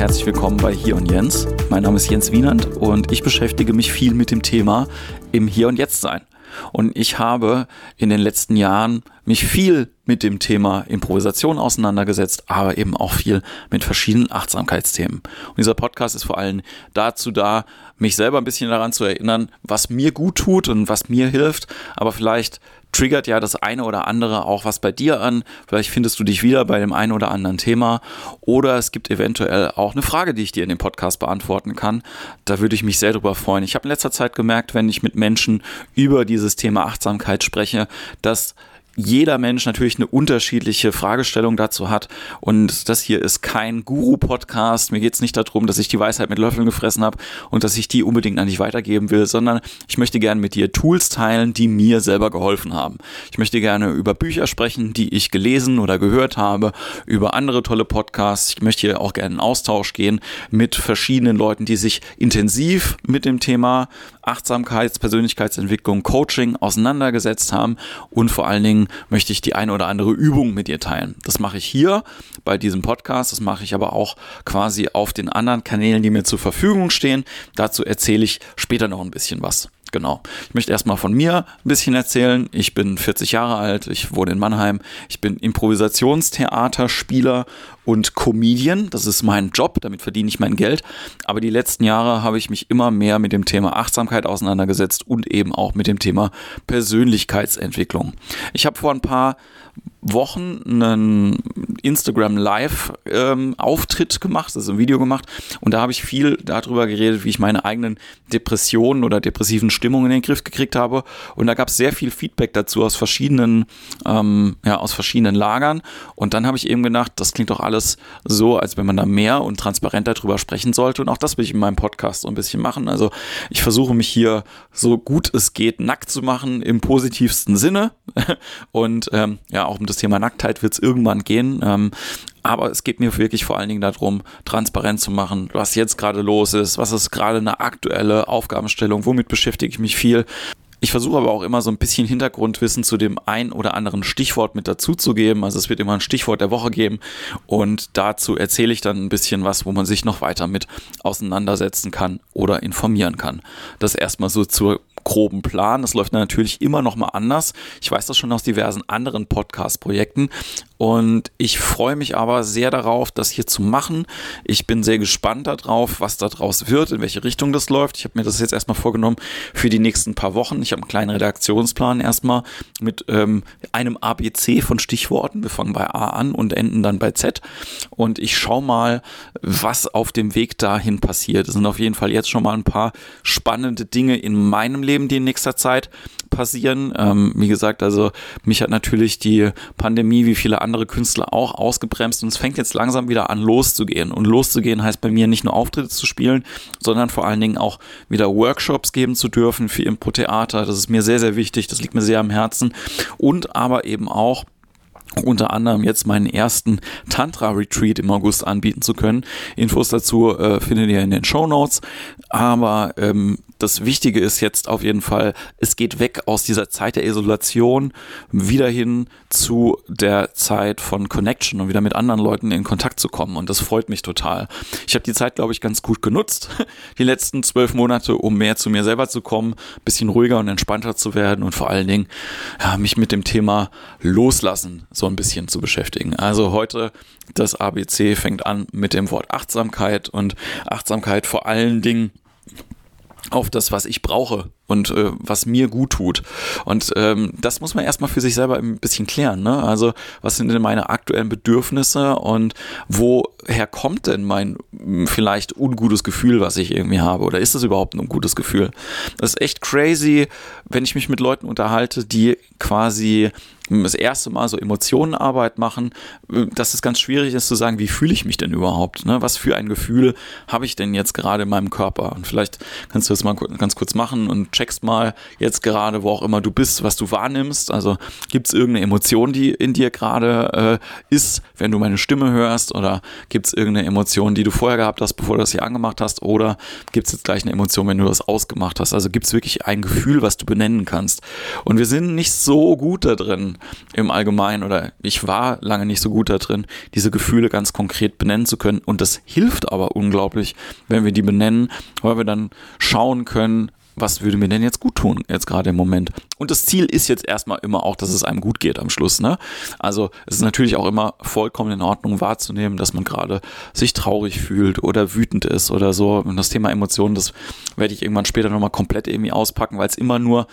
herzlich willkommen bei Hier und Jens. Mein Name ist Jens Wienand und ich beschäftige mich viel mit dem Thema im Hier und Jetzt sein. Und ich habe in den letzten Jahren mich viel mit dem Thema Improvisation auseinandergesetzt, aber eben auch viel mit verschiedenen Achtsamkeitsthemen. Und dieser Podcast ist vor allem dazu da, mich selber ein bisschen daran zu erinnern, was mir gut tut und was mir hilft, aber vielleicht triggert ja das eine oder andere auch was bei dir an. Vielleicht findest du dich wieder bei dem einen oder anderen Thema oder es gibt eventuell auch eine Frage, die ich dir in dem Podcast beantworten kann. Da würde ich mich sehr drüber freuen. Ich habe in letzter Zeit gemerkt, wenn ich mit Menschen über dieses Thema Achtsamkeit spreche, dass jeder Mensch natürlich eine unterschiedliche Fragestellung dazu hat. Und das hier ist kein Guru-Podcast. Mir geht es nicht darum, dass ich die Weisheit mit Löffeln gefressen habe und dass ich die unbedingt an dich weitergeben will, sondern ich möchte gerne mit dir Tools teilen, die mir selber geholfen haben. Ich möchte gerne über Bücher sprechen, die ich gelesen oder gehört habe, über andere tolle Podcasts. Ich möchte hier auch gerne in Austausch gehen mit verschiedenen Leuten, die sich intensiv mit dem Thema Achtsamkeits-, Persönlichkeitsentwicklung, Coaching auseinandergesetzt haben und vor allen Dingen möchte ich die eine oder andere Übung mit dir teilen. Das mache ich hier bei diesem Podcast, das mache ich aber auch quasi auf den anderen Kanälen, die mir zur Verfügung stehen. Dazu erzähle ich später noch ein bisschen was. Genau. Ich möchte erstmal von mir ein bisschen erzählen. Ich bin 40 Jahre alt, ich wohne in Mannheim. Ich bin Improvisationstheaterspieler und Comedian. Das ist mein Job, damit verdiene ich mein Geld. Aber die letzten Jahre habe ich mich immer mehr mit dem Thema Achtsamkeit auseinandergesetzt und eben auch mit dem Thema Persönlichkeitsentwicklung. Ich habe vor ein paar Wochen einen Instagram Live ähm, Auftritt gemacht, also ein Video gemacht. Und da habe ich viel darüber geredet, wie ich meine eigenen Depressionen oder depressiven Stimmungen in den Griff gekriegt habe. Und da gab es sehr viel Feedback dazu aus verschiedenen ähm, ja aus verschiedenen Lagern. Und dann habe ich eben gedacht, das klingt doch alles so, als wenn man da mehr und transparenter darüber sprechen sollte. Und auch das will ich in meinem Podcast so ein bisschen machen. Also ich versuche mich hier so gut es geht nackt zu machen im positivsten Sinne. Und ähm, ja auch um das Thema Nacktheit wird es irgendwann gehen. Ähm, aber es geht mir wirklich vor allen Dingen darum, transparent zu machen, was jetzt gerade los ist, was ist gerade eine aktuelle Aufgabenstellung, womit beschäftige ich mich viel. Ich versuche aber auch immer so ein bisschen Hintergrundwissen zu dem ein oder anderen Stichwort mit dazu zu geben. Also es wird immer ein Stichwort der Woche geben und dazu erzähle ich dann ein bisschen was, wo man sich noch weiter mit auseinandersetzen kann oder informieren kann. Das erstmal so zur groben Plan. Das läuft natürlich immer noch mal anders. Ich weiß das schon aus diversen anderen Podcast-Projekten. Und ich freue mich aber sehr darauf, das hier zu machen. Ich bin sehr gespannt darauf, was daraus wird, in welche Richtung das läuft. Ich habe mir das jetzt erstmal vorgenommen für die nächsten paar Wochen. Ich habe einen kleinen Redaktionsplan erstmal mit ähm, einem ABC von Stichworten. Wir fangen bei A an und enden dann bei Z. Und ich schaue mal, was auf dem Weg dahin passiert. Es sind auf jeden Fall jetzt schon mal ein paar spannende Dinge in meinem Leben, die in nächster Zeit passieren. Ähm, wie gesagt, also mich hat natürlich die Pandemie wie viele andere Künstler auch ausgebremst und es fängt jetzt langsam wieder an loszugehen. Und loszugehen heißt bei mir nicht nur Auftritte zu spielen, sondern vor allen Dingen auch wieder Workshops geben zu dürfen für Impro-Theater. Das ist mir sehr, sehr wichtig. Das liegt mir sehr am Herzen. Und aber eben auch unter anderem jetzt meinen ersten Tantra-Retreat im August anbieten zu können. Infos dazu äh, findet ihr in den Show Notes. Aber ähm, das Wichtige ist jetzt auf jeden Fall, es geht weg aus dieser Zeit der Isolation wieder hin zu der Zeit von Connection und wieder mit anderen Leuten in Kontakt zu kommen. Und das freut mich total. Ich habe die Zeit, glaube ich, ganz gut genutzt, die letzten zwölf Monate, um mehr zu mir selber zu kommen, bisschen ruhiger und entspannter zu werden und vor allen Dingen ja, mich mit dem Thema Loslassen so ein bisschen zu beschäftigen. Also heute das ABC fängt an mit dem Wort Achtsamkeit und Achtsamkeit vor allen Dingen auf das, was ich brauche und äh, was mir gut tut. Und ähm, das muss man erstmal für sich selber ein bisschen klären. Ne? Also, was sind denn meine aktuellen Bedürfnisse und woher kommt denn mein hm, vielleicht ungutes Gefühl, was ich irgendwie habe? Oder ist es überhaupt ein gutes Gefühl? Das ist echt crazy, wenn ich mich mit Leuten unterhalte, die quasi das erste Mal so Emotionenarbeit machen, dass es ganz schwierig ist zu sagen, wie fühle ich mich denn überhaupt? Ne? Was für ein Gefühl habe ich denn jetzt gerade in meinem Körper? Und vielleicht kannst du das mal ganz kurz machen und checkst mal jetzt gerade, wo auch immer du bist, was du wahrnimmst. Also gibt es irgendeine Emotion, die in dir gerade äh, ist, wenn du meine Stimme hörst? Oder gibt es irgendeine Emotion, die du vorher gehabt hast, bevor du das hier angemacht hast? Oder gibt es jetzt gleich eine Emotion, wenn du das ausgemacht hast? Also gibt es wirklich ein Gefühl, was du benennen kannst? Und wir sind nicht so gut da drin, im Allgemeinen oder ich war lange nicht so gut da drin, diese Gefühle ganz konkret benennen zu können. Und das hilft aber unglaublich, wenn wir die benennen, weil wir dann schauen können, was würde mir denn jetzt gut tun, jetzt gerade im Moment. Und das Ziel ist jetzt erstmal immer auch, dass es einem gut geht am Schluss. Ne? Also es ist natürlich auch immer vollkommen in Ordnung wahrzunehmen, dass man gerade sich traurig fühlt oder wütend ist oder so. Und das Thema Emotionen, das werde ich irgendwann später nochmal komplett irgendwie auspacken, weil es immer nur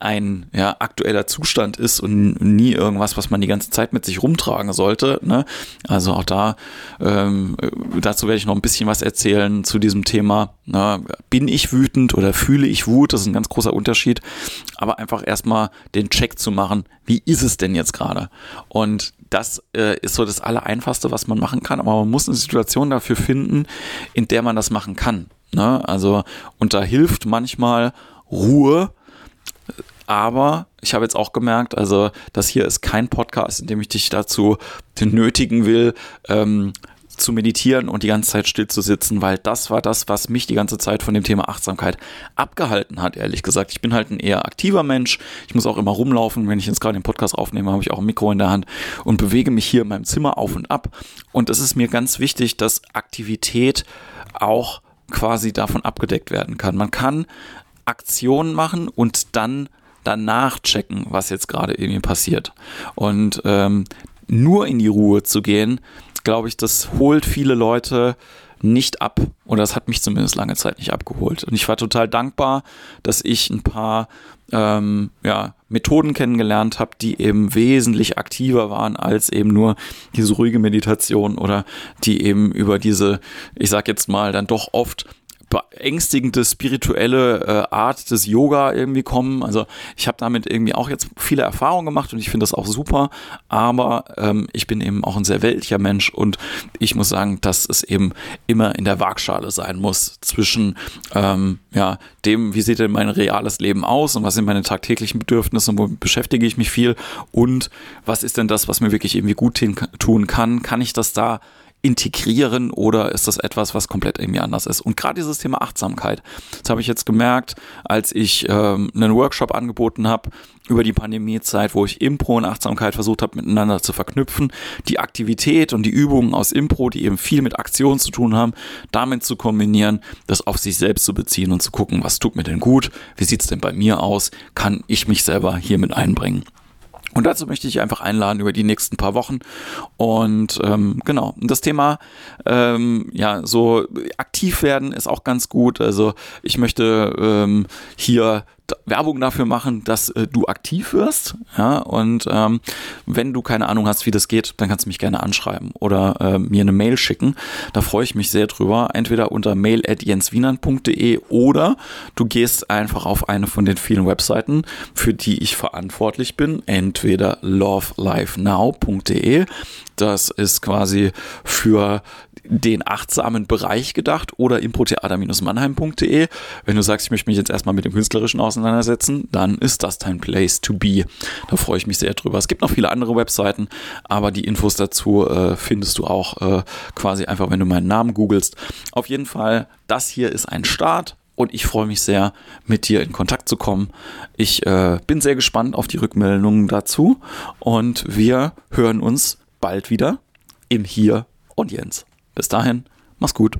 ein ja, aktueller Zustand ist und nie irgendwas, was man die ganze Zeit mit sich rumtragen sollte. Ne? Also auch da, ähm, dazu werde ich noch ein bisschen was erzählen zu diesem Thema. Na, bin ich wütend oder fühle ich Wut? Das ist ein ganz großer Unterschied. Aber einfach erstmal den Check zu machen, wie ist es denn jetzt gerade? Und das äh, ist so das Allereinfachste, was man machen kann. Aber man muss eine Situation dafür finden, in der man das machen kann. Ne? Also, und da hilft manchmal Ruhe, aber ich habe jetzt auch gemerkt, also das hier ist kein Podcast, in dem ich dich dazu nötigen will, ähm, zu meditieren und die ganze Zeit still zu sitzen, weil das war das, was mich die ganze Zeit von dem Thema Achtsamkeit abgehalten hat, ehrlich gesagt. Ich bin halt ein eher aktiver Mensch. Ich muss auch immer rumlaufen. Wenn ich jetzt gerade den Podcast aufnehme, habe ich auch ein Mikro in der Hand und bewege mich hier in meinem Zimmer auf und ab. Und es ist mir ganz wichtig, dass Aktivität auch quasi davon abgedeckt werden kann. Man kann Aktionen machen und dann danach checken, was jetzt gerade irgendwie passiert. Und ähm, nur in die Ruhe zu gehen, glaube ich, das holt viele Leute nicht ab. Oder das hat mich zumindest lange Zeit nicht abgeholt. Und ich war total dankbar, dass ich ein paar ähm, ja, Methoden kennengelernt habe, die eben wesentlich aktiver waren als eben nur diese ruhige Meditation oder die eben über diese, ich sag jetzt mal, dann doch oft beängstigende spirituelle äh, Art des Yoga irgendwie kommen. Also ich habe damit irgendwie auch jetzt viele Erfahrungen gemacht und ich finde das auch super, aber ähm, ich bin eben auch ein sehr weltlicher Mensch und ich muss sagen, dass es eben immer in der Waagschale sein muss zwischen ähm, ja, dem, wie sieht denn mein reales Leben aus und was sind meine tagtäglichen Bedürfnisse und wo beschäftige ich mich viel und was ist denn das, was mir wirklich irgendwie gut tun kann? Kann ich das da integrieren oder ist das etwas, was komplett irgendwie anders ist? Und gerade dieses Thema Achtsamkeit, das habe ich jetzt gemerkt, als ich ähm, einen Workshop angeboten habe über die Pandemiezeit, wo ich Impro und Achtsamkeit versucht habe miteinander zu verknüpfen, die Aktivität und die Übungen aus Impro, die eben viel mit Aktion zu tun haben, damit zu kombinieren, das auf sich selbst zu beziehen und zu gucken, was tut mir denn gut, wie sieht es denn bei mir aus, kann ich mich selber hier mit einbringen. Und dazu möchte ich einfach einladen über die nächsten paar Wochen. Und ähm, genau, das Thema, ähm, ja, so aktiv werden ist auch ganz gut. Also ich möchte ähm, hier Werbung dafür machen, dass äh, du aktiv wirst. Ja, und ähm, wenn du keine Ahnung hast, wie das geht, dann kannst du mich gerne anschreiben oder äh, mir eine Mail schicken. Da freue ich mich sehr drüber. Entweder unter mail.jenswienern.de oder du gehst einfach auf eine von den vielen Webseiten, für die ich verantwortlich bin. Entweder lovelifenow.de. Das ist quasi für den achtsamen Bereich gedacht oder improtheater-mannheim.de. Wenn du sagst, ich möchte mich jetzt erstmal mit dem Künstlerischen auseinandersetzen, dann ist das dein Place to be. Da freue ich mich sehr drüber. Es gibt noch viele andere Webseiten, aber die Infos dazu äh, findest du auch äh, quasi einfach, wenn du meinen Namen googelst. Auf jeden Fall, das hier ist ein Start und ich freue mich sehr, mit dir in Kontakt zu kommen. Ich äh, bin sehr gespannt auf die Rückmeldungen dazu und wir hören uns bald wieder im Hier und Jens. Bis dahin, mach's gut.